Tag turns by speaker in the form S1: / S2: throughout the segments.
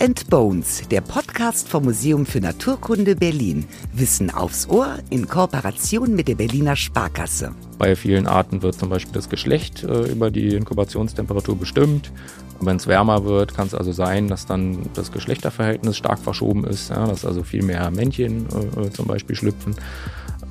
S1: and Bones, der Podcast vom Museum für Naturkunde Berlin. Wissen aufs Ohr in Kooperation mit der Berliner Sparkasse.
S2: Bei vielen Arten wird zum Beispiel das Geschlecht äh, über die Inkubationstemperatur bestimmt. Wenn es wärmer wird, kann es also sein, dass dann das Geschlechterverhältnis stark verschoben ist, ja, dass also viel mehr Männchen äh, zum Beispiel schlüpfen.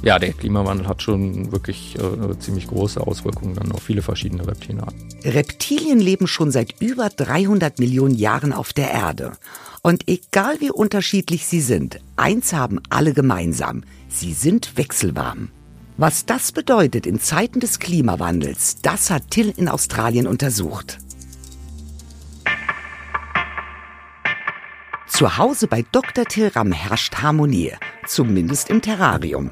S2: Ja, der Klimawandel hat schon wirklich äh, ziemlich große Auswirkungen dann auf viele verschiedene Reptilienarten.
S1: Reptilien leben schon seit über 300 Millionen Jahren auf der Erde. Und egal wie unterschiedlich sie sind, eins haben alle gemeinsam. Sie sind wechselwarm. Was das bedeutet in Zeiten des Klimawandels, das hat Till in Australien untersucht. Zu Hause bei Dr. Till Ram herrscht Harmonie, zumindest im Terrarium.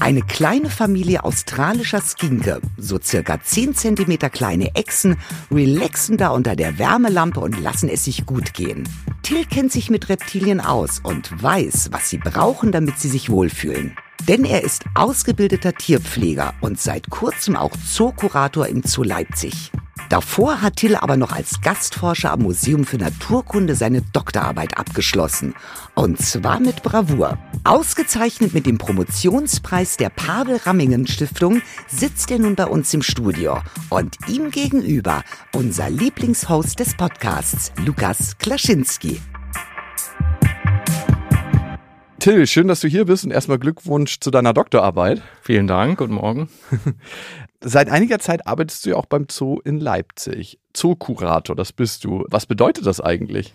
S1: Eine kleine Familie australischer Skinke, so circa 10 cm kleine Echsen, relaxen da unter der Wärmelampe und lassen es sich gut gehen. Till kennt sich mit Reptilien aus und weiß, was sie brauchen, damit sie sich wohlfühlen. Denn er ist ausgebildeter Tierpfleger und seit kurzem auch Zookurator im Zoo Leipzig. Davor hat Till aber noch als Gastforscher am Museum für Naturkunde seine Doktorarbeit abgeschlossen. Und zwar mit Bravour. Ausgezeichnet mit dem Promotionspreis der Pavel Rammingen Stiftung sitzt er nun bei uns im Studio. Und ihm gegenüber unser Lieblingshost des Podcasts, Lukas Klaschinski.
S3: Till, schön, dass du hier bist und erstmal Glückwunsch zu deiner Doktorarbeit.
S2: Vielen Dank, guten Morgen.
S3: Seit einiger Zeit arbeitest du ja auch beim Zoo in Leipzig. Zookurator, das bist du. Was bedeutet das eigentlich?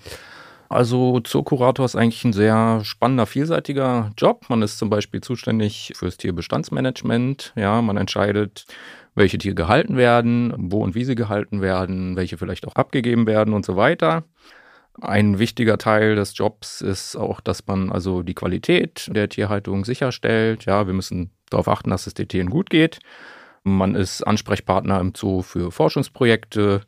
S2: Also Zookurator ist eigentlich ein sehr spannender, vielseitiger Job. Man ist zum Beispiel zuständig fürs Tierbestandsmanagement. Ja, man entscheidet, welche Tiere gehalten werden, wo und wie sie gehalten werden, welche vielleicht auch abgegeben werden und so weiter. Ein wichtiger Teil des Jobs ist auch, dass man also die Qualität der Tierhaltung sicherstellt. Ja, wir müssen darauf achten, dass es den Tieren gut geht. Man ist Ansprechpartner im Zoo für Forschungsprojekte.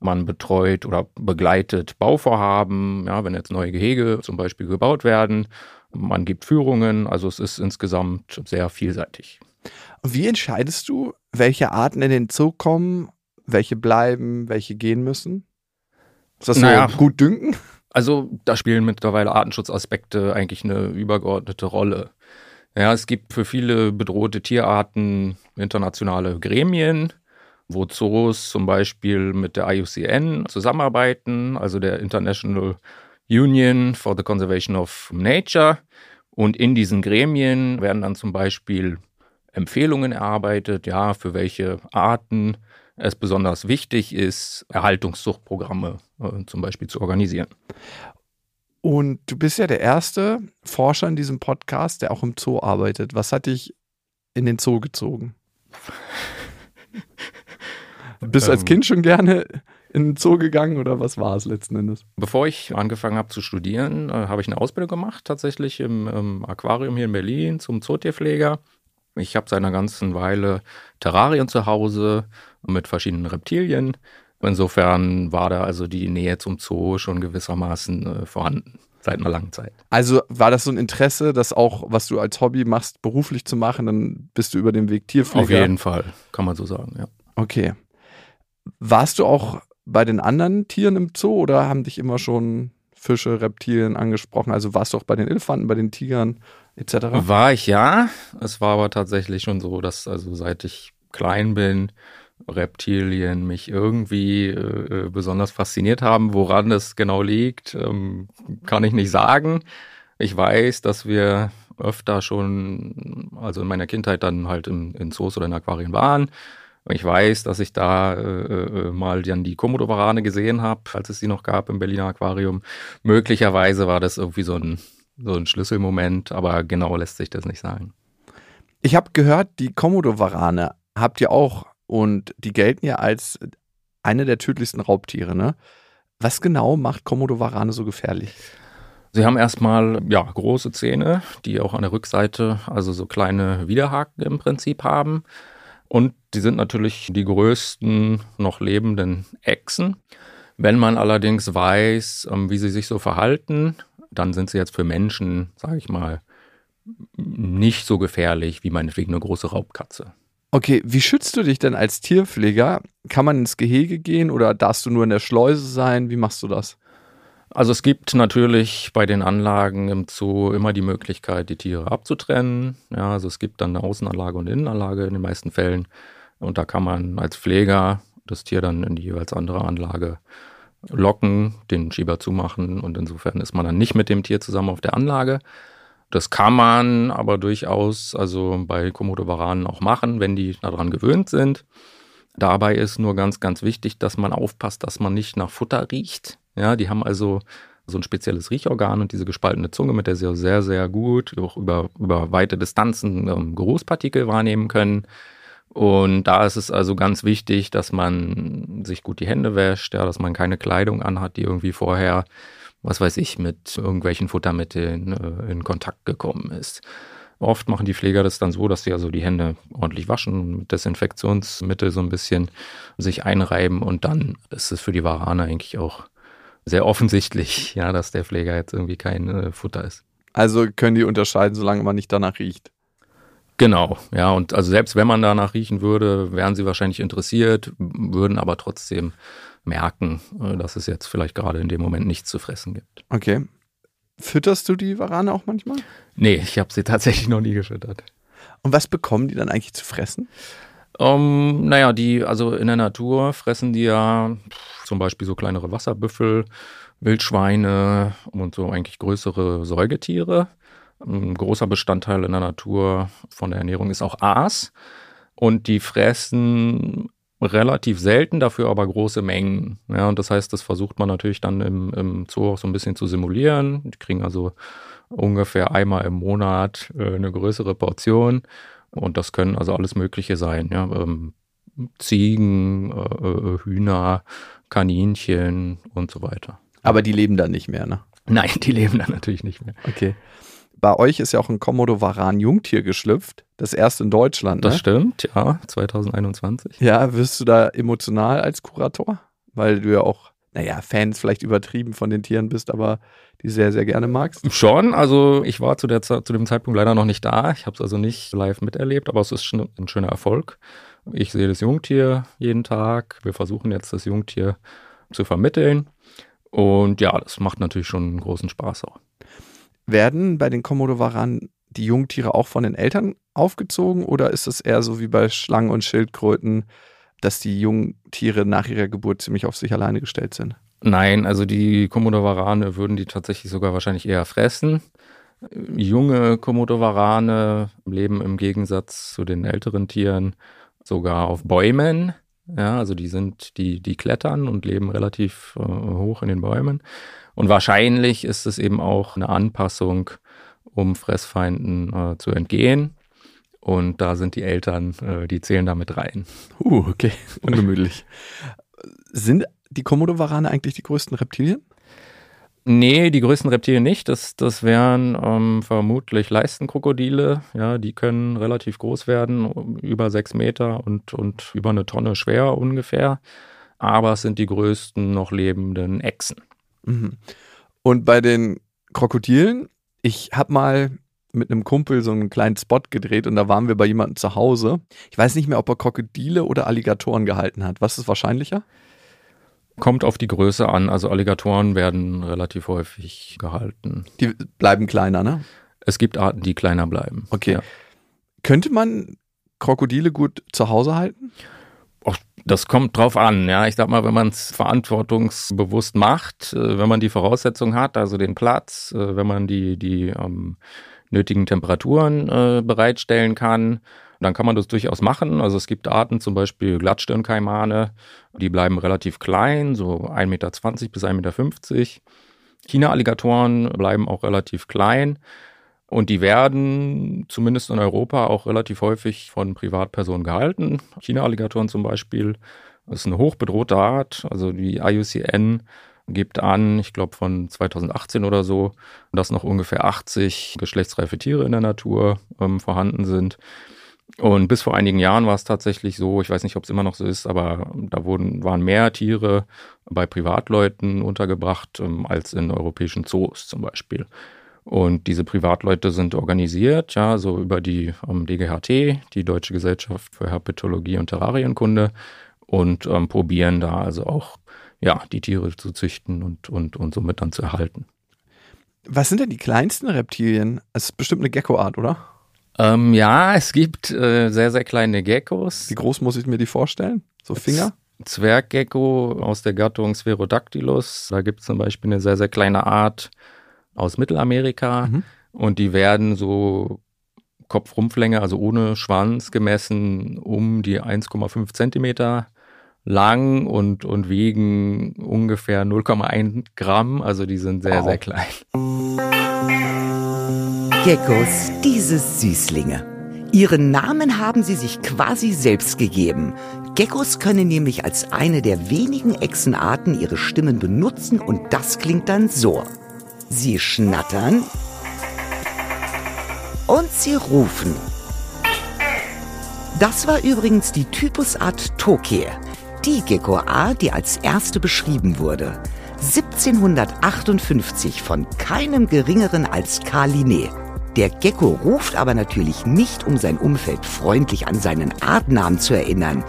S2: Man betreut oder begleitet Bauvorhaben, ja, wenn jetzt neue Gehege zum Beispiel gebaut werden. Man gibt Führungen, also es ist insgesamt sehr vielseitig.
S3: Wie entscheidest du, welche Arten in den Zoo kommen, welche bleiben, welche gehen müssen? Ist das naja, gut dünken?
S2: Also da spielen mittlerweile Artenschutzaspekte eigentlich eine übergeordnete Rolle. Ja, es gibt für viele bedrohte Tierarten internationale Gremien, wo Zoos zum Beispiel mit der IUCN zusammenarbeiten, also der International Union for the Conservation of Nature. Und in diesen Gremien werden dann zum Beispiel Empfehlungen erarbeitet, ja, für welche Arten es besonders wichtig ist, Erhaltungszuchtprogramme äh, zum Beispiel zu organisieren.
S3: Und du bist ja der erste Forscher in diesem Podcast, der auch im Zoo arbeitet. Was hat dich in den Zoo gezogen? bist du als ähm. Kind schon gerne in den Zoo gegangen oder was war es letzten Endes?
S2: Bevor ich angefangen habe zu studieren, äh, habe ich eine Ausbildung gemacht, tatsächlich im, im Aquarium hier in Berlin zum Zootierpfleger. Ich habe seit einer ganzen Weile Terrarien zu Hause mit verschiedenen Reptilien. Insofern war da also die Nähe zum Zoo schon gewissermaßen äh, vorhanden seit einer langen Zeit.
S3: Also war das so ein Interesse, das auch, was du als Hobby machst, beruflich zu machen, dann bist du über den Weg Tierpfleger?
S2: Auf jeden Fall, kann man so sagen, ja.
S3: Okay. Warst du auch bei den anderen Tieren im Zoo oder haben dich immer schon Fische, Reptilien angesprochen? Also warst du auch bei den Elefanten, bei den Tigern etc.?
S2: War ich ja. Es war aber tatsächlich schon so, dass also seit ich klein bin, Reptilien mich irgendwie äh, besonders fasziniert haben. Woran das genau liegt, ähm, kann ich nicht sagen. Ich weiß, dass wir öfter schon, also in meiner Kindheit dann halt in, in Zoos oder in Aquarien waren. Ich weiß, dass ich da äh, äh mal dann die Komodowarane gesehen habe, als es sie noch gab im Berliner Aquarium. Möglicherweise war das irgendwie so ein, so ein Schlüsselmoment, aber genau lässt sich das nicht sagen.
S3: Ich habe gehört, die Komodowarane habt ihr auch und die gelten ja als eine der tödlichsten Raubtiere, ne? Was genau macht Komodo-Warane so gefährlich?
S2: Sie haben erstmal ja, große Zähne, die auch an der Rückseite also so kleine Widerhaken im Prinzip haben. Und die sind natürlich die größten noch lebenden Echsen. Wenn man allerdings weiß, ähm, wie sie sich so verhalten, dann sind sie jetzt für Menschen, sage ich mal, nicht so gefährlich wie meinetwegen eine große Raubkatze.
S3: Okay, wie schützt du dich denn als Tierpfleger? Kann man ins Gehege gehen oder darfst du nur in der Schleuse sein? Wie machst du das?
S2: Also es gibt natürlich bei den Anlagen im Zoo immer die Möglichkeit, die Tiere abzutrennen. Ja, also es gibt dann eine Außenanlage und eine Innenanlage in den meisten Fällen. Und da kann man als Pfleger das Tier dann in die jeweils andere Anlage locken, den Schieber zumachen und insofern ist man dann nicht mit dem Tier zusammen auf der Anlage. Das kann man aber durchaus also bei Komodo-Varanen auch machen, wenn die daran gewöhnt sind. Dabei ist nur ganz, ganz wichtig, dass man aufpasst, dass man nicht nach Futter riecht. Ja, die haben also so ein spezielles Riechorgan und diese gespaltene Zunge, mit der sie sehr, sehr gut auch über, über weite Distanzen ähm, Geruchspartikel wahrnehmen können. Und da ist es also ganz wichtig, dass man sich gut die Hände wäscht, ja, dass man keine Kleidung anhat, die irgendwie vorher, was weiß ich, mit irgendwelchen Futtermitteln äh, in Kontakt gekommen ist. Oft machen die Pfleger das dann so, dass sie also die Hände ordentlich waschen, mit Desinfektionsmittel so ein bisschen sich einreiben und dann ist es für die Warane eigentlich auch sehr offensichtlich, ja, dass der Pfleger jetzt irgendwie kein äh, Futter ist.
S3: Also können die unterscheiden, solange man nicht danach riecht.
S2: Genau, ja, und also selbst wenn man danach riechen würde, wären sie wahrscheinlich interessiert, würden aber trotzdem merken, äh, dass es jetzt vielleicht gerade in dem Moment nichts zu fressen gibt.
S3: Okay. Fütterst du die Warane auch manchmal?
S2: Nee, ich habe sie tatsächlich noch nie gefüttert.
S3: Und was bekommen die dann eigentlich zu fressen?
S2: Um, ähm, naja, die, also in der Natur fressen die ja zum Beispiel so kleinere Wasserbüffel, Wildschweine und so eigentlich größere Säugetiere. Ein großer Bestandteil in der Natur von der Ernährung ist auch Aas. Und die fressen relativ selten, dafür aber große Mengen. Ja, und das heißt, das versucht man natürlich dann im, im Zoo auch so ein bisschen zu simulieren. Die kriegen also ungefähr einmal im Monat äh, eine größere Portion. Und das können also alles Mögliche sein. Ja, ähm, Ziegen, äh, äh Hühner, Kaninchen und so weiter.
S3: Aber die leben dann nicht mehr, ne?
S2: Nein, die leben dann natürlich nicht mehr.
S3: Okay bei euch ist ja auch ein Komodo-Varan-Jungtier geschlüpft. Das erste in Deutschland.
S2: Ne? Das stimmt, ja, 2021.
S3: Ja, wirst du da emotional als Kurator? Weil du ja auch, naja, Fans vielleicht übertrieben von den Tieren bist, aber die sehr, sehr gerne magst?
S2: Schon, also ich war zu, der, zu dem Zeitpunkt leider noch nicht da. Ich habe es also nicht live miterlebt, aber es ist schon ein schöner Erfolg. Ich sehe das Jungtier jeden Tag. Wir versuchen jetzt das Jungtier zu vermitteln. Und ja, das macht natürlich schon einen großen Spaß auch.
S3: Werden bei den Komodowaran die Jungtiere auch von den Eltern aufgezogen oder ist es eher so wie bei Schlangen und Schildkröten, dass die Jungtiere nach ihrer Geburt ziemlich auf sich alleine gestellt sind?
S2: Nein, also die Komodowarane würden die tatsächlich sogar wahrscheinlich eher fressen. Junge Komodowarane leben im Gegensatz zu den älteren Tieren sogar auf Bäumen. Ja, also die sind, die, die klettern und leben relativ äh, hoch in den Bäumen. Und wahrscheinlich ist es eben auch eine Anpassung, um Fressfeinden äh, zu entgehen. Und da sind die Eltern, äh, die zählen damit rein.
S3: Uh, okay, ungemütlich. sind die Komodowarane eigentlich die größten Reptilien?
S2: Nee, die größten Reptilien nicht. Das, das wären ähm, vermutlich Leistenkrokodile. Ja, die können relativ groß werden, über sechs Meter und, und über eine Tonne schwer ungefähr. Aber es sind die größten noch lebenden Echsen.
S3: Mhm. Und bei den Krokodilen, ich habe mal mit einem Kumpel so einen kleinen Spot gedreht und da waren wir bei jemandem zu Hause. Ich weiß nicht mehr, ob er Krokodile oder Alligatoren gehalten hat. Was ist wahrscheinlicher?
S2: Kommt auf die Größe an. Also Alligatoren werden relativ häufig gehalten.
S3: Die bleiben kleiner, ne?
S2: Es gibt Arten, die kleiner bleiben.
S3: Okay. Ja. Könnte man Krokodile gut zu Hause halten?
S2: Das kommt drauf an, ja. Ich sag mal, wenn man es verantwortungsbewusst macht, äh, wenn man die Voraussetzungen hat, also den Platz, äh, wenn man die, die ähm, nötigen Temperaturen äh, bereitstellen kann, dann kann man das durchaus machen. Also es gibt Arten, zum Beispiel Glattstirnkaimane, die bleiben relativ klein, so 1,20 Meter bis 1,50 Meter. China-Alligatoren bleiben auch relativ klein. Und die werden zumindest in Europa auch relativ häufig von Privatpersonen gehalten. China-Alligatoren zum Beispiel ist eine hochbedrohte Art. Also die IUCN gibt an, ich glaube von 2018 oder so, dass noch ungefähr 80 geschlechtsreife Tiere in der Natur ähm, vorhanden sind. Und bis vor einigen Jahren war es tatsächlich so, ich weiß nicht, ob es immer noch so ist, aber da wurden, waren mehr Tiere bei Privatleuten untergebracht ähm, als in europäischen Zoos zum Beispiel. Und diese Privatleute sind organisiert, ja, so über die ähm, DGHT, die Deutsche Gesellschaft für Herpetologie und Terrarienkunde, und ähm, probieren da also auch ja, die Tiere zu züchten und, und, und somit dann zu erhalten.
S3: Was sind denn die kleinsten Reptilien? Es ist bestimmt eine Geckoart, oder?
S2: Ähm, ja, es gibt äh, sehr, sehr kleine Geckos.
S3: Wie groß muss ich mir die vorstellen? So Finger?
S2: Zwerggecko aus der Gattung Spherodactylus. Da gibt es zum Beispiel eine sehr, sehr kleine Art aus Mittelamerika. Mhm. Und die werden so Kopfrumpflänge, also ohne Schwanz gemessen, um die 1,5 Zentimeter lang und, und wiegen ungefähr 0,1 Gramm. Also die sind sehr, wow. sehr klein.
S1: Geckos, diese Süßlinge. Ihren Namen haben sie sich quasi selbst gegeben. Geckos können nämlich als eine der wenigen Echsenarten ihre Stimmen benutzen und das klingt dann so. Sie schnattern und sie rufen. Das war übrigens die Typusart Tokir, die Geckoart, die als erste beschrieben wurde. 1758 von keinem geringeren als Karl Linné. Der Gecko ruft aber natürlich nicht, um sein Umfeld freundlich an seinen Artnamen zu erinnern.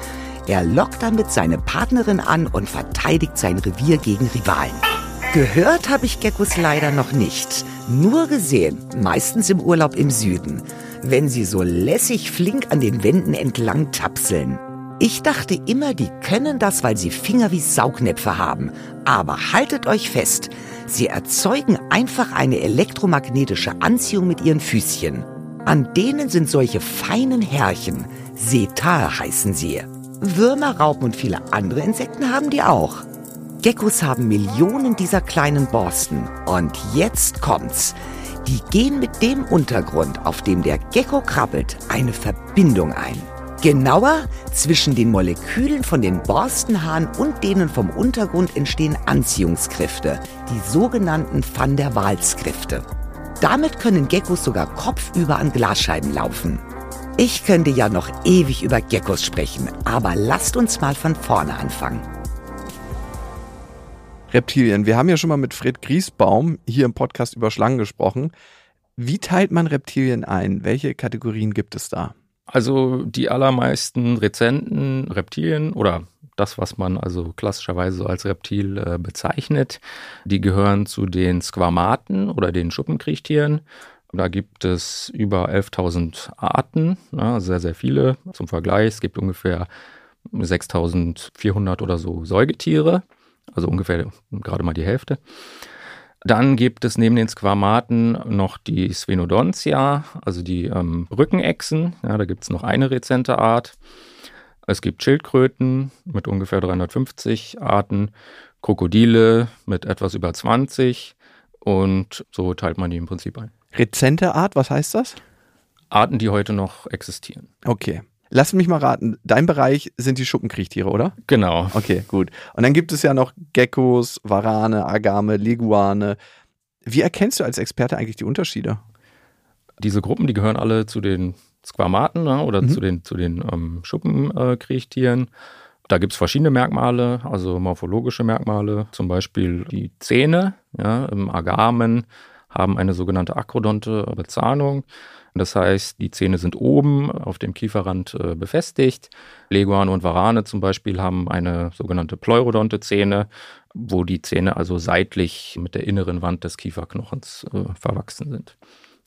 S1: Er lockt damit seine Partnerin an und verteidigt sein Revier gegen Rivalen. Gehört habe ich Geckos leider noch nicht. Nur gesehen, meistens im Urlaub im Süden, wenn sie so lässig flink an den Wänden entlang tapseln. Ich dachte immer, die können das, weil sie Finger wie Saugnäpfe haben. Aber haltet euch fest, sie erzeugen einfach eine elektromagnetische Anziehung mit ihren Füßchen. An denen sind solche feinen Härchen, Setar heißen sie. Würmer, Raupen und viele andere Insekten haben die auch. Geckos haben Millionen dieser kleinen Borsten. Und jetzt kommt's. Die gehen mit dem Untergrund, auf dem der Gecko krabbelt, eine Verbindung ein. Genauer, zwischen den Molekülen von den Borstenhaaren und denen vom Untergrund entstehen Anziehungskräfte, die sogenannten Van der Waals-Kräfte. Damit können Geckos sogar kopfüber an Glasscheiben laufen. Ich könnte ja noch ewig über Geckos sprechen, aber lasst uns mal von vorne anfangen.
S3: Reptilien. Wir haben ja schon mal mit Fred Griesbaum hier im Podcast über Schlangen gesprochen. Wie teilt man Reptilien ein? Welche Kategorien gibt es da?
S2: Also die allermeisten rezenten Reptilien oder das, was man also klassischerweise so als Reptil äh, bezeichnet, die gehören zu den Squamaten oder den Schuppenkriechtieren. Da gibt es über 11.000 Arten, ja, sehr, sehr viele. Zum Vergleich, es gibt ungefähr 6.400 oder so Säugetiere also ungefähr gerade mal die Hälfte. Dann gibt es neben den Squamaten noch die Sphenodontia, also die ähm, Rückenechsen. Ja, da gibt es noch eine rezente Art. Es gibt Schildkröten mit ungefähr 350 Arten, Krokodile mit etwas über 20 und so teilt man die im Prinzip ein.
S3: Rezente Art, was heißt das?
S2: Arten, die heute noch existieren.
S3: Okay. Lass mich mal raten, dein Bereich sind die Schuppenkriechtiere, oder?
S2: Genau.
S3: Okay, gut. Und dann gibt es ja noch Geckos, Warane, Agame, Leguane. Wie erkennst du als Experte eigentlich die Unterschiede?
S2: Diese Gruppen, die gehören alle zu den Squamaten ne, oder mhm. zu den, zu den ähm, Schuppenkriechtieren. Da gibt es verschiedene Merkmale, also morphologische Merkmale, zum Beispiel die Zähne. Ja, Im Agamen haben eine sogenannte akrodonte Bezahnung. Das heißt, die Zähne sind oben auf dem Kieferrand äh, befestigt. Leguane und Varane zum Beispiel haben eine sogenannte pleurodonte Zähne, wo die Zähne also seitlich mit der inneren Wand des Kieferknochens äh, verwachsen sind.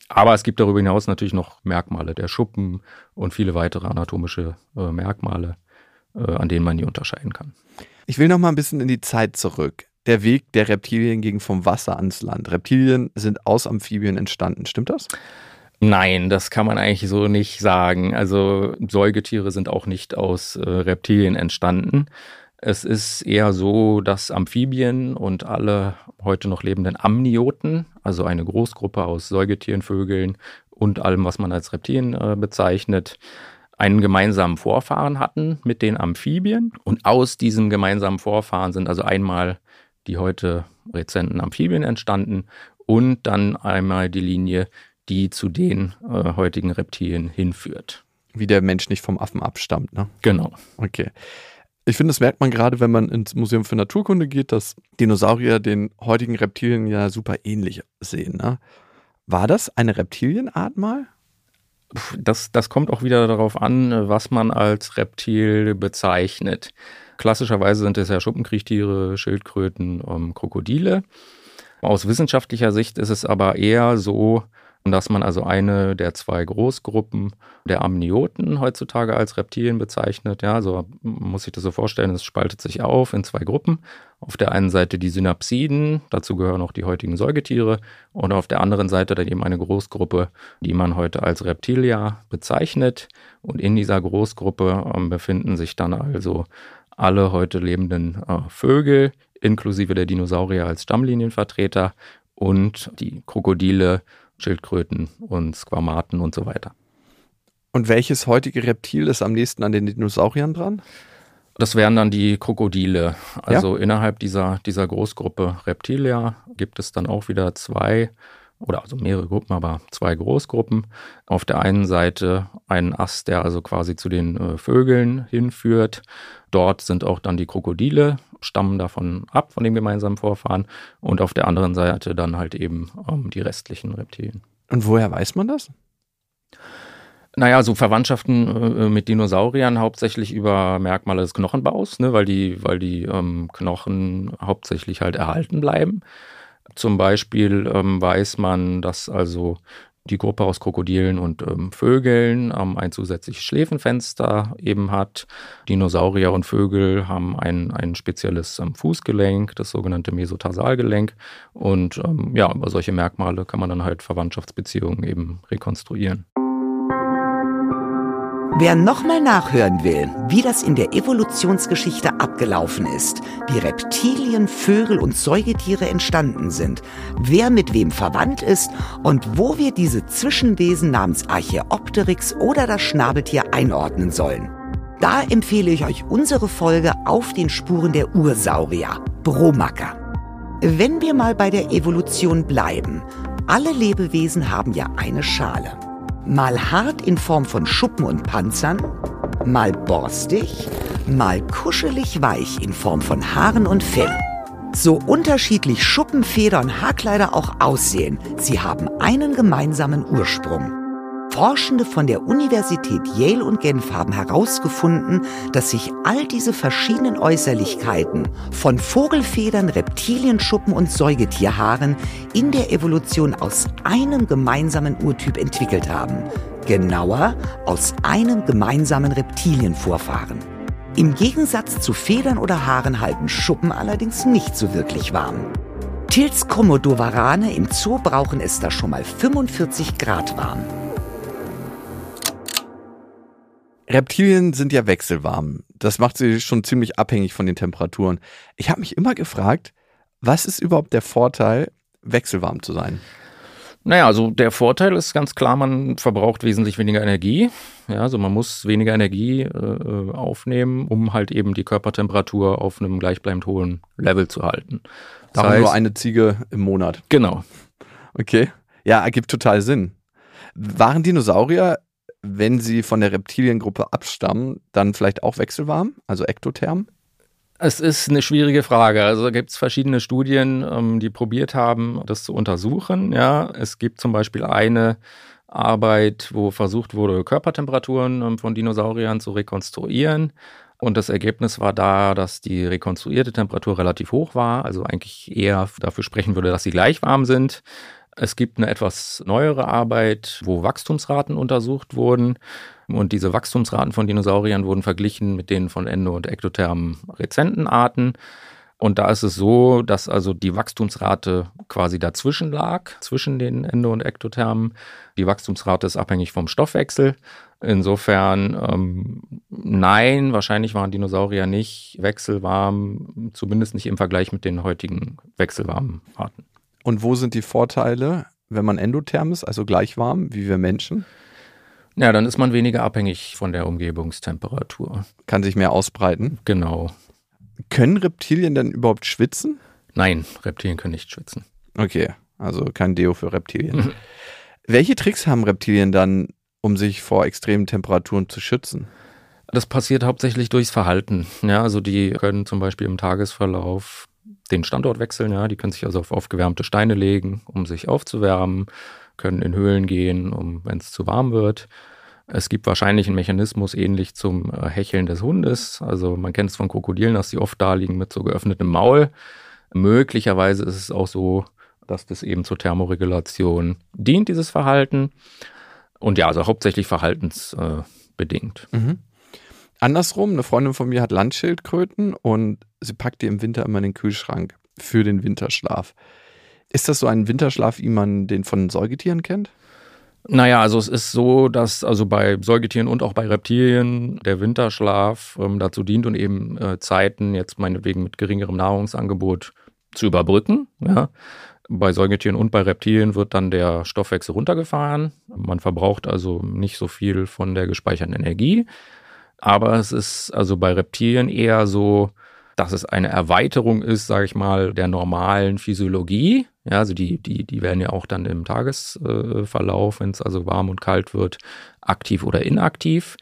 S2: Aber es gibt darüber hinaus natürlich noch Merkmale der Schuppen und viele weitere anatomische äh, Merkmale, äh, an denen man die unterscheiden kann.
S3: Ich will noch mal ein bisschen in die Zeit zurück. Der Weg der Reptilien ging vom Wasser ans Land. Reptilien sind aus Amphibien entstanden, stimmt das?
S2: Nein, das kann man eigentlich so nicht sagen. Also Säugetiere sind auch nicht aus äh, Reptilien entstanden. Es ist eher so, dass Amphibien und alle heute noch lebenden Amnioten, also eine Großgruppe aus Säugetieren, Vögeln und allem, was man als Reptilien äh, bezeichnet, einen gemeinsamen Vorfahren hatten mit den Amphibien. Und aus diesem gemeinsamen Vorfahren sind also einmal die heute rezenten Amphibien entstanden und dann einmal die Linie die zu den äh, heutigen Reptilien hinführt.
S3: Wie der Mensch nicht vom Affen abstammt, ne?
S2: Genau.
S3: Okay. Ich finde, das merkt man gerade, wenn man ins Museum für Naturkunde geht, dass Dinosaurier den heutigen Reptilien ja super ähnlich sehen. Ne? War das eine Reptilienart mal?
S2: Das, das kommt auch wieder darauf an, was man als Reptil bezeichnet. Klassischerweise sind es ja Schuppenkriechtiere, Schildkröten, ähm, Krokodile. Aus wissenschaftlicher Sicht ist es aber eher so, dass man also eine der zwei Großgruppen der Amnioten heutzutage als Reptilien bezeichnet. Ja, so muss ich das so vorstellen, es spaltet sich auf in zwei Gruppen. Auf der einen Seite die Synapsiden, dazu gehören auch die heutigen Säugetiere, und auf der anderen Seite dann eben eine Großgruppe, die man heute als Reptilia bezeichnet. Und in dieser Großgruppe äh, befinden sich dann also alle heute lebenden äh, Vögel, inklusive der Dinosaurier als Stammlinienvertreter und die Krokodile, Schildkröten und Squamaten und so weiter.
S3: Und welches heutige Reptil ist am nächsten an den Dinosauriern dran?
S2: Das wären dann die Krokodile. Also ja? innerhalb dieser, dieser Großgruppe Reptilia gibt es dann auch wieder zwei oder also mehrere Gruppen, aber zwei Großgruppen. Auf der einen Seite ein Ast, der also quasi zu den äh, Vögeln hinführt. Dort sind auch dann die Krokodile, stammen davon ab, von dem gemeinsamen Vorfahren. Und auf der anderen Seite dann halt eben ähm, die restlichen Reptilien.
S3: Und woher weiß man das?
S2: Naja, so Verwandtschaften äh, mit Dinosauriern hauptsächlich über Merkmale des Knochenbaus, ne, weil die, weil die ähm, Knochen hauptsächlich halt erhalten bleiben. Zum Beispiel ähm, weiß man, dass also die Gruppe aus Krokodilen und ähm, Vögeln ähm, ein zusätzliches Schläfenfenster eben hat. Dinosaurier und Vögel haben ein, ein spezielles ähm, Fußgelenk, das sogenannte Mesotarsalgelenk. Und ähm, ja, über solche Merkmale kann man dann halt Verwandtschaftsbeziehungen eben rekonstruieren.
S1: Wer nochmal nachhören will, wie das in der Evolutionsgeschichte abgelaufen ist, wie Reptilien, Vögel und Säugetiere entstanden sind, wer mit wem verwandt ist und wo wir diese Zwischenwesen namens Archaeopteryx oder das Schnabeltier einordnen sollen. Da empfehle ich euch unsere Folge auf den Spuren der Ursaurier, Bromacker. Wenn wir mal bei der Evolution bleiben, alle Lebewesen haben ja eine Schale mal hart in Form von Schuppen und Panzern, mal borstig, mal kuschelig weich in Form von Haaren und Fell. So unterschiedlich Schuppen, und Haarkleider auch aussehen, sie haben einen gemeinsamen Ursprung. Forschende von der Universität Yale und Genf haben herausgefunden, dass sich all diese verschiedenen Äußerlichkeiten von Vogelfedern, Reptilienschuppen und Säugetierhaaren in der Evolution aus einem gemeinsamen Urtyp entwickelt haben. Genauer aus einem gemeinsamen Reptilienvorfahren. Im Gegensatz zu Federn oder Haaren halten Schuppen allerdings nicht so wirklich warm. Tils Chromodovarane im Zoo brauchen es da schon mal 45 Grad warm.
S3: Reptilien sind ja wechselwarm. Das macht sie schon ziemlich abhängig von den Temperaturen. Ich habe mich immer gefragt, was ist überhaupt der Vorteil, wechselwarm zu sein?
S2: Naja, also der Vorteil ist ganz klar, man verbraucht wesentlich weniger Energie. Ja, also man muss weniger Energie äh, aufnehmen, um halt eben die Körpertemperatur auf einem gleichbleibend hohen Level zu halten.
S3: Das Darum heißt, nur eine Ziege im Monat.
S2: Genau.
S3: Okay. Ja, ergibt total Sinn. Waren Dinosaurier wenn sie von der Reptiliengruppe abstammen, dann vielleicht auch wechselwarm, also ektotherm?
S2: Es ist eine schwierige Frage. Also gibt es verschiedene Studien, ähm, die probiert haben, das zu untersuchen. Ja, es gibt zum Beispiel eine Arbeit, wo versucht wurde, Körpertemperaturen ähm, von Dinosauriern zu rekonstruieren. Und das Ergebnis war da, dass die rekonstruierte Temperatur relativ hoch war, also eigentlich eher dafür sprechen würde, dass sie gleich warm sind. Es gibt eine etwas neuere Arbeit, wo Wachstumsraten untersucht wurden. Und diese Wachstumsraten von Dinosauriern wurden verglichen mit denen von endo- und ektothermen Rezentenarten. Und da ist es so, dass also die Wachstumsrate quasi dazwischen lag, zwischen den endo- und ektothermen. Die Wachstumsrate ist abhängig vom Stoffwechsel. Insofern, ähm, nein, wahrscheinlich waren Dinosaurier nicht wechselwarm, zumindest nicht im Vergleich mit den heutigen wechselwarmen Arten.
S3: Und wo sind die Vorteile, wenn man endotherm ist, also gleich warm wie wir Menschen?
S2: Ja, dann ist man weniger abhängig von der Umgebungstemperatur.
S3: Kann sich mehr ausbreiten.
S2: Genau.
S3: Können Reptilien denn überhaupt schwitzen?
S2: Nein, Reptilien können nicht schwitzen.
S3: Okay, also kein Deo für Reptilien. Mhm. Welche Tricks haben Reptilien dann, um sich vor extremen Temperaturen zu schützen?
S2: Das passiert hauptsächlich durchs Verhalten. Ja, also die können zum Beispiel im Tagesverlauf den Standort wechseln. Ja, die können sich also auf aufgewärmte Steine legen, um sich aufzuwärmen, können in Höhlen gehen, um wenn es zu warm wird. Es gibt wahrscheinlich einen Mechanismus ähnlich zum äh, Hecheln des Hundes. Also man kennt es von Krokodilen, dass sie oft da liegen mit so geöffnetem Maul. Möglicherweise ist es auch so, dass das eben zur Thermoregulation dient, dieses Verhalten. Und ja, also hauptsächlich verhaltensbedingt.
S3: Mhm. Andersrum, eine Freundin von mir hat Landschildkröten und sie packt die im Winter immer in den Kühlschrank für den Winterschlaf. Ist das so ein Winterschlaf, wie man den von Säugetieren kennt?
S2: Naja, also es ist so, dass also bei Säugetieren und auch bei Reptilien der Winterschlaf ähm, dazu dient und eben äh, Zeiten jetzt meinetwegen mit geringerem Nahrungsangebot zu überbrücken. Ja. Bei Säugetieren und bei Reptilien wird dann der Stoffwechsel runtergefahren. Man verbraucht also nicht so viel von der gespeicherten Energie. Aber es ist also bei Reptilien eher so, dass es eine Erweiterung ist, sage ich mal, der normalen Physiologie. Ja, also die, die, die werden ja auch dann im Tagesverlauf, wenn es also warm und kalt wird, aktiv oder inaktiv.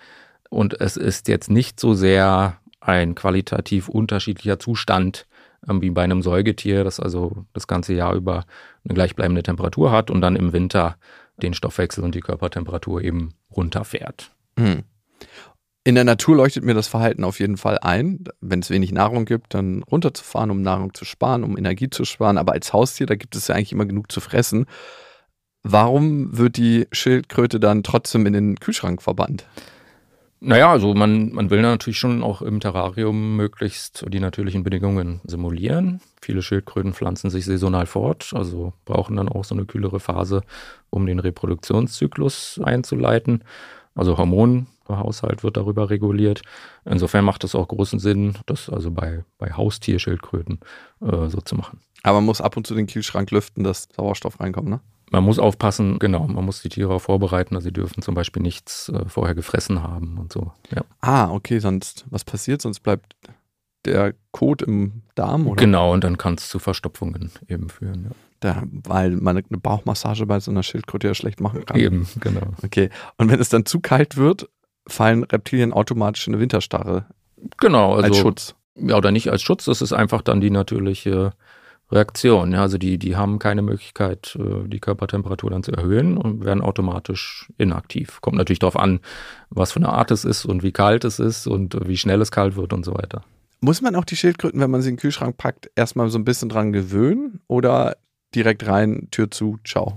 S2: Und es ist jetzt nicht so sehr ein qualitativ unterschiedlicher Zustand ähm, wie bei einem Säugetier, das also das ganze Jahr über eine gleichbleibende Temperatur hat und dann im Winter den Stoffwechsel und die Körpertemperatur eben runterfährt.
S3: Hm. In der Natur leuchtet mir das Verhalten auf jeden Fall ein. Wenn es wenig Nahrung gibt, dann runterzufahren, um Nahrung zu sparen, um Energie zu sparen. Aber als Haustier, da gibt es ja eigentlich immer genug zu fressen. Warum wird die Schildkröte dann trotzdem in den Kühlschrank verbannt?
S2: Naja, also man, man will natürlich schon auch im Terrarium möglichst die natürlichen Bedingungen simulieren. Viele Schildkröten pflanzen sich saisonal fort, also brauchen dann auch so eine kühlere Phase, um den Reproduktionszyklus einzuleiten. Also Hormon Haushalt wird darüber reguliert. Insofern macht es auch großen Sinn, das also bei, bei Haustierschildkröten äh, so zu machen.
S3: Aber man muss ab und zu den Kühlschrank lüften, dass Sauerstoff reinkommt, ne?
S2: Man muss aufpassen, genau, man muss die Tiere auch vorbereiten, also sie dürfen zum Beispiel nichts äh, vorher gefressen haben und so. Ja.
S3: Ah, okay, sonst, was passiert? Sonst bleibt der Kot im Darm, oder?
S2: Genau, und dann kann es zu Verstopfungen eben führen, ja.
S3: Da, weil man eine Bauchmassage bei so einer Schildkröte ja schlecht machen kann.
S2: Eben, genau.
S3: Okay. Und wenn es dann zu kalt wird, fallen Reptilien automatisch in eine Winterstarre.
S2: Genau, also,
S3: als Schutz.
S2: Ja, oder nicht als Schutz, das ist einfach dann die natürliche Reaktion. Ja, also die, die haben keine Möglichkeit, äh, die Körpertemperatur dann zu erhöhen und werden automatisch inaktiv. Kommt natürlich darauf an, was für eine Art es ist und wie kalt es ist und wie schnell es kalt wird und so weiter.
S3: Muss man auch die Schildkröten, wenn man sie in den Kühlschrank packt, erstmal so ein bisschen dran gewöhnen oder direkt rein, Tür zu, ciao?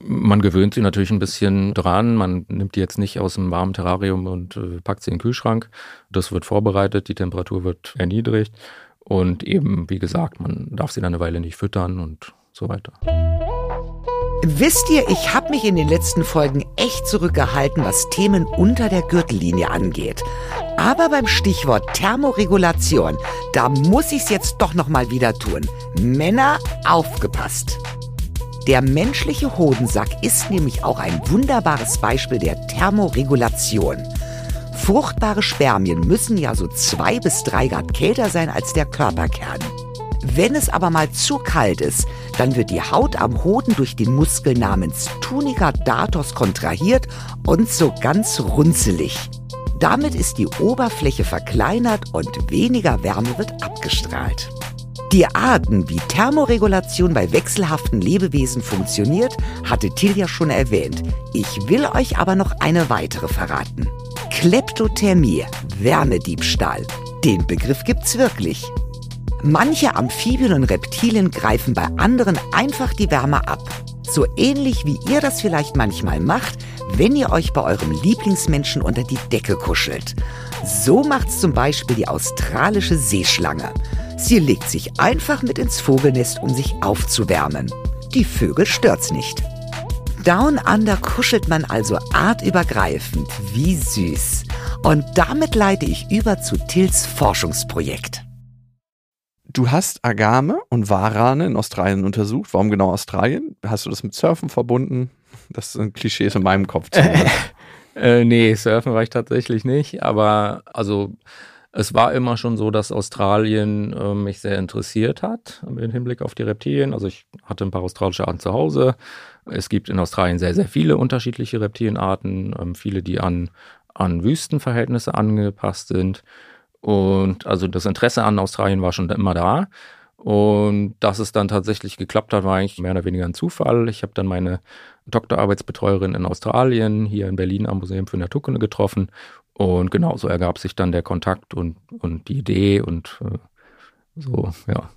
S2: Man gewöhnt sie natürlich ein bisschen dran. Man nimmt die jetzt nicht aus dem warmen Terrarium und äh, packt sie in den Kühlschrank. Das wird vorbereitet, die Temperatur wird erniedrigt. Und eben, wie gesagt, man darf sie dann eine Weile nicht füttern und so weiter.
S1: Wisst ihr, ich habe mich in den letzten Folgen echt zurückgehalten, was Themen unter der Gürtellinie angeht. Aber beim Stichwort Thermoregulation, da muss ich es jetzt doch noch mal wieder tun. Männer, aufgepasst! Der menschliche Hodensack ist nämlich auch ein wunderbares Beispiel der Thermoregulation. Fruchtbare Spermien müssen ja so zwei bis drei Grad kälter sein als der Körperkern. Wenn es aber mal zu kalt ist, dann wird die Haut am Hoden durch den Muskel namens Tunica datos kontrahiert und so ganz runzelig. Damit ist die Oberfläche verkleinert und weniger Wärme wird abgestrahlt. Die Arten, wie Thermoregulation bei wechselhaften Lebewesen funktioniert, hatte Tilja schon erwähnt. Ich will euch aber noch eine weitere verraten. Kleptothermie, Wärmediebstahl. Den Begriff gibt's wirklich. Manche Amphibien und Reptilien greifen bei anderen einfach die Wärme ab. So ähnlich wie ihr das vielleicht manchmal macht, wenn ihr euch bei eurem Lieblingsmenschen unter die Decke kuschelt. So macht's zum Beispiel die australische Seeschlange. Sie legt sich einfach mit ins Vogelnest, um sich aufzuwärmen. Die Vögel stört's nicht. Down Under kuschelt man also artübergreifend. Wie süß. Und damit leite ich über zu Tills Forschungsprojekt.
S3: Du hast Agame und Warane in Australien untersucht. Warum genau Australien? Hast du das mit Surfen verbunden? Das sind Klischees in meinem Kopf.
S2: äh, nee, Surfen war ich tatsächlich nicht. Aber also es war immer schon so, dass Australien äh, mich sehr interessiert hat im Hinblick auf die Reptilien. Also ich hatte ein paar australische Arten zu Hause. Es gibt in Australien sehr, sehr viele unterschiedliche Reptilienarten, ähm, viele, die an, an Wüstenverhältnisse angepasst sind. Und also das Interesse an Australien war schon immer da. Und dass es dann tatsächlich geklappt hat, war eigentlich mehr oder weniger ein Zufall. Ich habe dann meine Doktorarbeitsbetreuerin in Australien hier in Berlin am Museum für Naturkunde getroffen. Und genau so ergab sich dann der Kontakt und, und die Idee und äh, so, ja.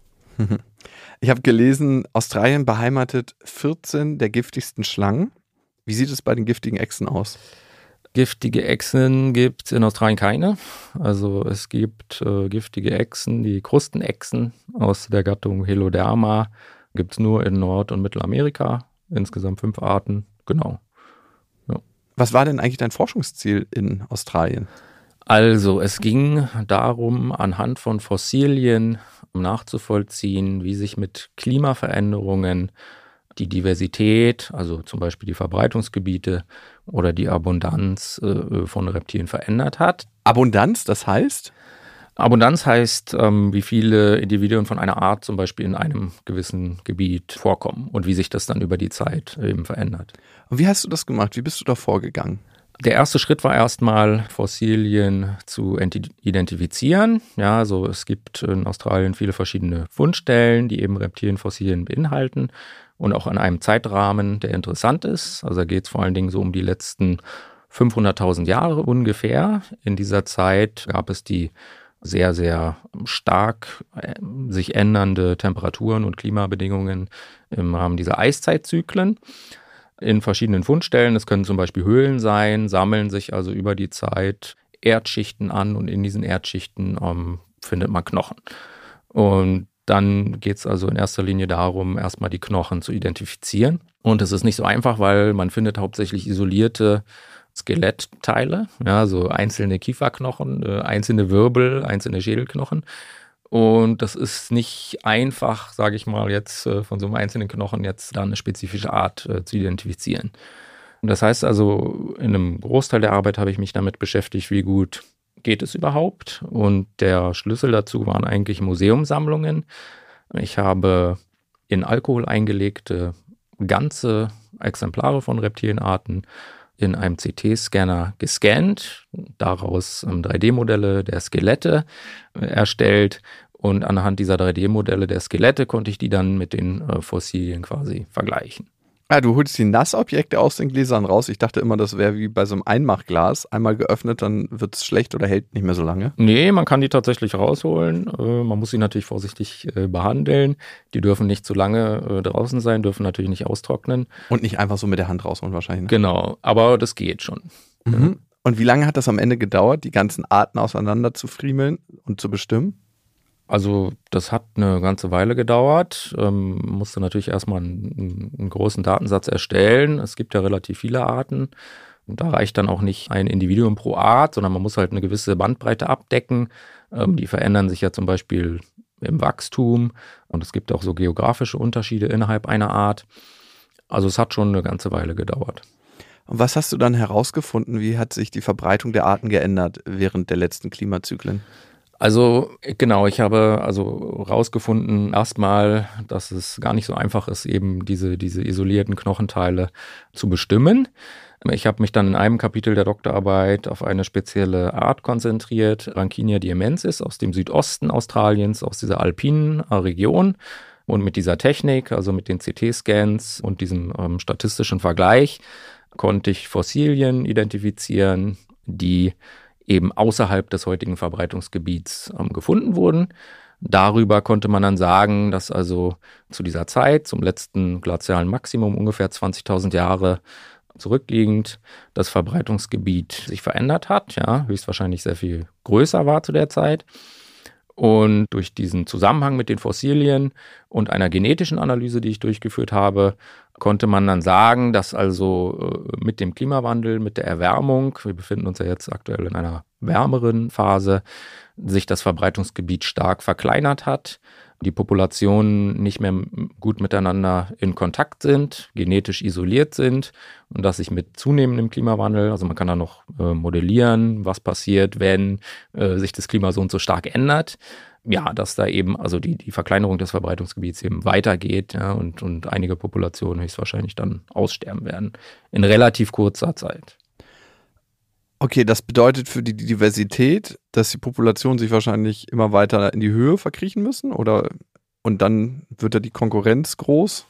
S3: Ich habe gelesen, Australien beheimatet 14 der giftigsten Schlangen. Wie sieht es bei den giftigen Echsen aus?
S2: Giftige Echsen gibt es in Australien keine. Also es gibt äh, giftige Echsen, die Krustenechsen aus der Gattung Heloderma gibt es nur in Nord- und Mittelamerika. Insgesamt fünf Arten, genau.
S3: Was war denn eigentlich dein Forschungsziel in Australien?
S2: Also es ging darum, anhand von Fossilien nachzuvollziehen, wie sich mit Klimaveränderungen die Diversität, also zum Beispiel die Verbreitungsgebiete oder die Abundanz äh, von Reptilien verändert hat.
S3: Abundanz, das heißt?
S2: Abundanz heißt, ähm, wie viele Individuen von einer Art zum Beispiel in einem gewissen Gebiet vorkommen und wie sich das dann über die Zeit eben verändert.
S3: Und wie hast du das gemacht? Wie bist du da vorgegangen?
S2: Der erste Schritt war erstmal, Fossilien zu identifizieren. Ja, also es gibt in Australien viele verschiedene Fundstellen, die eben Reptilienfossilien beinhalten und auch in einem Zeitrahmen, der interessant ist. Also da geht es vor allen Dingen so um die letzten 500.000 Jahre ungefähr. In dieser Zeit gab es die sehr, sehr stark äh, sich ändernde Temperaturen und Klimabedingungen im Rahmen dieser Eiszeitzyklen in verschiedenen Fundstellen. Es können zum Beispiel Höhlen sein, sammeln sich also über die Zeit Erdschichten an und in diesen Erdschichten ähm, findet man Knochen. Und dann geht es also in erster Linie darum, erstmal die Knochen zu identifizieren. Und es ist nicht so einfach, weil man findet hauptsächlich isolierte Skelettteile, ja, so einzelne Kieferknochen, äh, einzelne Wirbel, einzelne Schädelknochen. Und das ist nicht einfach, sage ich mal, jetzt äh, von so einem einzelnen Knochen jetzt da eine spezifische Art äh, zu identifizieren. Das heißt also, in einem Großteil der Arbeit habe ich mich damit beschäftigt, wie gut geht es überhaupt? Und der Schlüssel dazu waren eigentlich Museumsammlungen. Ich habe in Alkohol eingelegte ganze Exemplare von Reptilienarten in einem CT-Scanner gescannt, daraus 3D-Modelle der Skelette äh, erstellt und anhand dieser 3D-Modelle der Skelette konnte ich die dann mit den äh, Fossilien quasi vergleichen.
S3: Ah, du holst die Nassobjekte aus den Gläsern raus. Ich dachte immer, das wäre wie bei so einem Einmachglas. Einmal geöffnet, dann wird es schlecht oder hält nicht mehr so lange.
S2: Nee, man kann die tatsächlich rausholen. Äh, man muss sie natürlich vorsichtig äh, behandeln. Die dürfen nicht zu lange äh, draußen sein, dürfen natürlich nicht austrocknen.
S3: Und nicht einfach so mit der Hand rausholen wahrscheinlich. Ne?
S2: Genau, aber das geht schon.
S3: Mhm. Und wie lange hat das am Ende gedauert, die ganzen Arten auseinander zu friemeln und zu bestimmen?
S2: Also das hat eine ganze Weile gedauert. Ähm, musste natürlich erstmal einen, einen, großen Datensatz erstellen. Es gibt ja relativ viele Arten. Und da reicht dann auch nicht ein Individuum pro Art, sondern man muss halt eine gewisse Bandbreite abdecken. Ähm, die verändern sich ja zum Beispiel im Wachstum und es gibt auch so geografische Unterschiede innerhalb einer Art. Also es hat schon eine ganze Weile gedauert.
S3: Und was hast du dann herausgefunden? Wie hat sich die Verbreitung der Arten geändert während der letzten Klimazyklen?
S2: Also genau, ich habe also rausgefunden erstmal, dass es gar nicht so einfach ist, eben diese, diese isolierten Knochenteile zu bestimmen. Ich habe mich dann in einem Kapitel der Doktorarbeit auf eine spezielle Art konzentriert, Rankinia diemensis aus dem Südosten Australiens, aus dieser alpinen Region. Und mit dieser Technik, also mit den CT-Scans und diesem ähm, statistischen Vergleich, konnte ich Fossilien identifizieren, die eben außerhalb des heutigen Verbreitungsgebiets ähm, gefunden wurden. Darüber konnte man dann sagen, dass also zu dieser Zeit, zum letzten glazialen Maximum, ungefähr 20.000 Jahre zurückliegend, das Verbreitungsgebiet sich verändert hat, ja, höchstwahrscheinlich sehr viel größer war zu der Zeit. Und durch diesen Zusammenhang mit den Fossilien und einer genetischen Analyse, die ich durchgeführt habe, konnte man dann sagen, dass also äh, mit dem Klimawandel, mit der Erwärmung, wir befinden uns ja jetzt aktuell in einer wärmeren Phase, sich das Verbreitungsgebiet stark verkleinert hat, die Populationen nicht mehr gut miteinander in Kontakt sind, genetisch isoliert sind und dass sich mit zunehmendem Klimawandel, also man kann da noch äh, modellieren, was passiert, wenn äh, sich das Klima so und so stark ändert, ja, dass da eben also die, die Verkleinerung des Verbreitungsgebiets eben weitergeht ja, und, und einige Populationen höchstwahrscheinlich dann aussterben werden in relativ kurzer Zeit.
S3: Okay, das bedeutet für die Diversität, dass die Populationen sich wahrscheinlich immer weiter in die Höhe verkriechen müssen oder und dann wird da die Konkurrenz groß?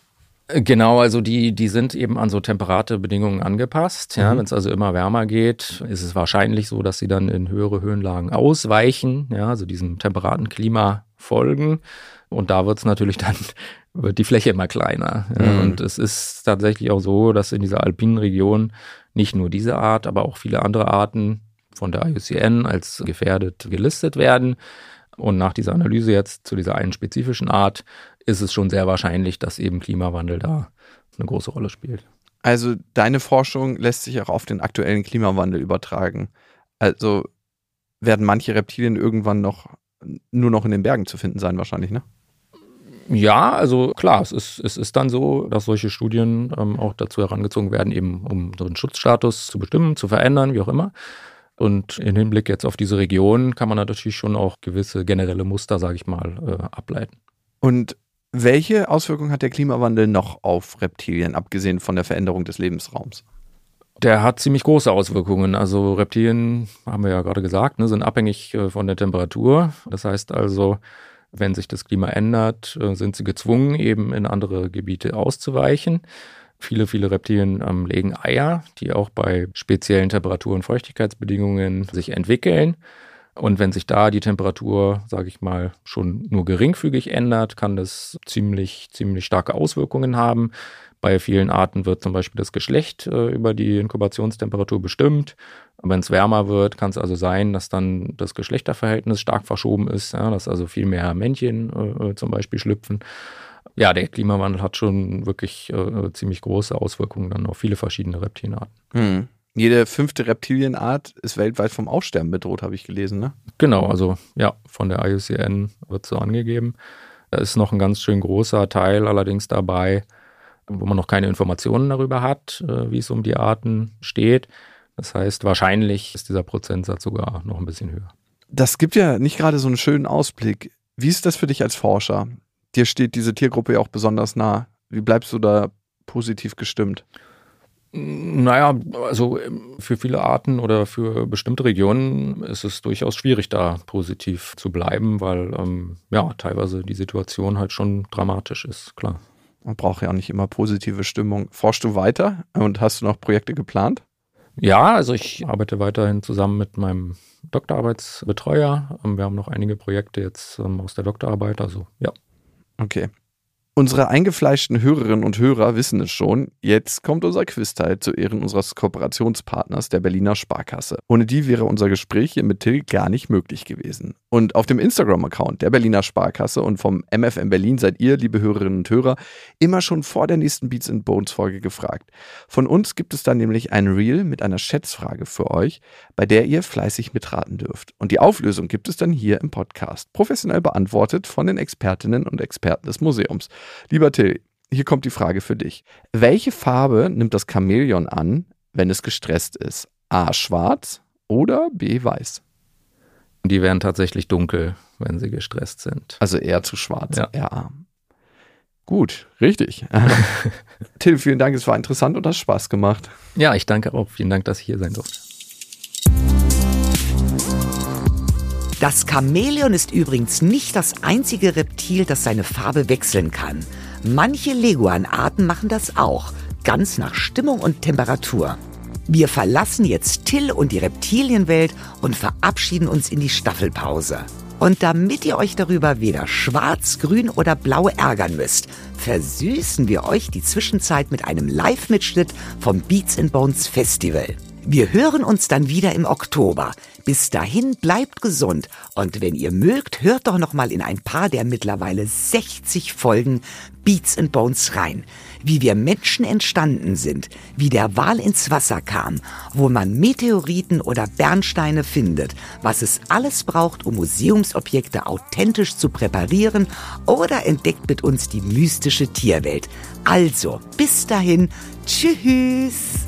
S2: Genau, also die, die sind eben an so temperate Bedingungen angepasst. Ja, mhm. Wenn es also immer wärmer geht, ist es wahrscheinlich so, dass sie dann in höhere Höhenlagen ausweichen, ja, also diesem temperaten Klima folgen. Und da wird es natürlich dann, wird die Fläche immer kleiner. Ja. Mhm. Und es ist tatsächlich auch so, dass in dieser alpinen Region nicht nur diese Art, aber auch viele andere Arten von der IUCN als gefährdet gelistet werden. Und nach dieser Analyse jetzt zu dieser einen spezifischen Art ist es schon sehr wahrscheinlich, dass eben Klimawandel da eine große Rolle spielt.
S3: Also deine Forschung lässt sich auch auf den aktuellen Klimawandel übertragen. Also werden manche Reptilien irgendwann noch nur noch in den Bergen zu finden sein, wahrscheinlich, ne?
S2: Ja, also klar, es ist, es ist dann so, dass solche Studien ähm, auch dazu herangezogen werden, eben um so einen Schutzstatus zu bestimmen, zu verändern, wie auch immer. Und im Hinblick jetzt auf diese Region kann man natürlich schon auch gewisse generelle Muster, sage ich mal, äh, ableiten.
S3: Und welche Auswirkungen hat der Klimawandel noch auf Reptilien, abgesehen von der Veränderung des Lebensraums?
S2: Der hat ziemlich große Auswirkungen. Also Reptilien, haben wir ja gerade gesagt, ne, sind abhängig äh, von der Temperatur. Das heißt also, wenn sich das Klima ändert, äh, sind sie gezwungen, eben in andere Gebiete auszuweichen. Viele, viele Reptilien ähm, legen Eier, die auch bei speziellen Temperatur- und Feuchtigkeitsbedingungen sich entwickeln. Und wenn sich da die Temperatur, sage ich mal, schon nur geringfügig ändert, kann das ziemlich, ziemlich starke Auswirkungen haben. Bei vielen Arten wird zum Beispiel das Geschlecht äh, über die Inkubationstemperatur bestimmt. Wenn es wärmer wird, kann es also sein, dass dann das Geschlechterverhältnis stark verschoben ist, ja, dass also viel mehr Männchen äh, äh zum Beispiel schlüpfen ja, der Klimawandel hat schon wirklich äh, ziemlich große Auswirkungen dann auf viele verschiedene Reptilienarten.
S3: Hm. Jede fünfte Reptilienart ist weltweit vom Aussterben bedroht, habe ich gelesen, ne?
S2: Genau, also ja, von der IUCN wird so angegeben. Da ist noch ein ganz schön großer Teil allerdings dabei, wo man noch keine Informationen darüber hat, äh, wie es um die Arten steht. Das heißt, wahrscheinlich ist dieser Prozentsatz sogar noch ein bisschen höher.
S3: Das gibt ja nicht gerade so einen schönen Ausblick. Wie ist das für dich als Forscher? dir steht diese Tiergruppe ja auch besonders nah. Wie bleibst du da positiv gestimmt?
S2: Naja, also ähm, für viele Arten oder für bestimmte Regionen ist es durchaus schwierig, da positiv zu bleiben, weil ähm, ja teilweise die Situation halt schon dramatisch ist, klar.
S3: Man braucht ja auch nicht immer positive Stimmung. Forschst du weiter und hast du noch Projekte geplant?
S2: Ja, also ich arbeite weiterhin zusammen mit meinem Doktorarbeitsbetreuer. Ähm, wir haben noch einige Projekte jetzt ähm, aus der Doktorarbeit, also ja.
S3: Okay. Unsere eingefleischten Hörerinnen und Hörer wissen es schon. Jetzt kommt unser Quizteil zu Ehren unseres Kooperationspartners, der Berliner Sparkasse. Ohne die wäre unser Gespräch hier mit Till gar nicht möglich gewesen. Und auf dem Instagram-Account der Berliner Sparkasse und vom MFM Berlin seid ihr, liebe Hörerinnen und Hörer, immer schon vor der nächsten Beats and Bones Folge gefragt. Von uns gibt es dann nämlich ein Reel mit einer Schätzfrage für euch, bei der ihr fleißig mitraten dürft. Und die Auflösung gibt es dann hier im Podcast, professionell beantwortet von den Expertinnen und Experten des Museums. Lieber Till, hier kommt die Frage für dich. Welche Farbe nimmt das Chamäleon an, wenn es gestresst ist? A. Schwarz oder B. Weiß?
S2: Die werden tatsächlich dunkel, wenn sie gestresst sind.
S3: Also eher zu schwarz. Ja. ja. Gut, richtig. Till, vielen Dank, es war interessant und hat Spaß gemacht.
S2: Ja, ich danke auch. Vielen Dank, dass ich hier sein durfte.
S1: Das Chamäleon ist übrigens nicht das einzige Reptil, das seine Farbe wechseln kann. Manche Leguanarten machen das auch, ganz nach Stimmung und Temperatur. Wir verlassen jetzt Till und die Reptilienwelt und verabschieden uns in die Staffelpause. Und damit ihr euch darüber weder schwarz, grün oder blau ärgern müsst, versüßen wir euch die Zwischenzeit mit einem Live-Mitschnitt vom Beats and Bones Festival. Wir hören uns dann wieder im Oktober. Bis dahin bleibt gesund und wenn ihr mögt, hört doch noch mal in ein paar der mittlerweile 60 Folgen Beats and Bones rein, wie wir Menschen entstanden sind, wie der Wal ins Wasser kam, wo man Meteoriten oder Bernsteine findet, was es alles braucht, um Museumsobjekte authentisch zu präparieren oder entdeckt mit uns die mystische Tierwelt. Also, bis dahin, tschüss.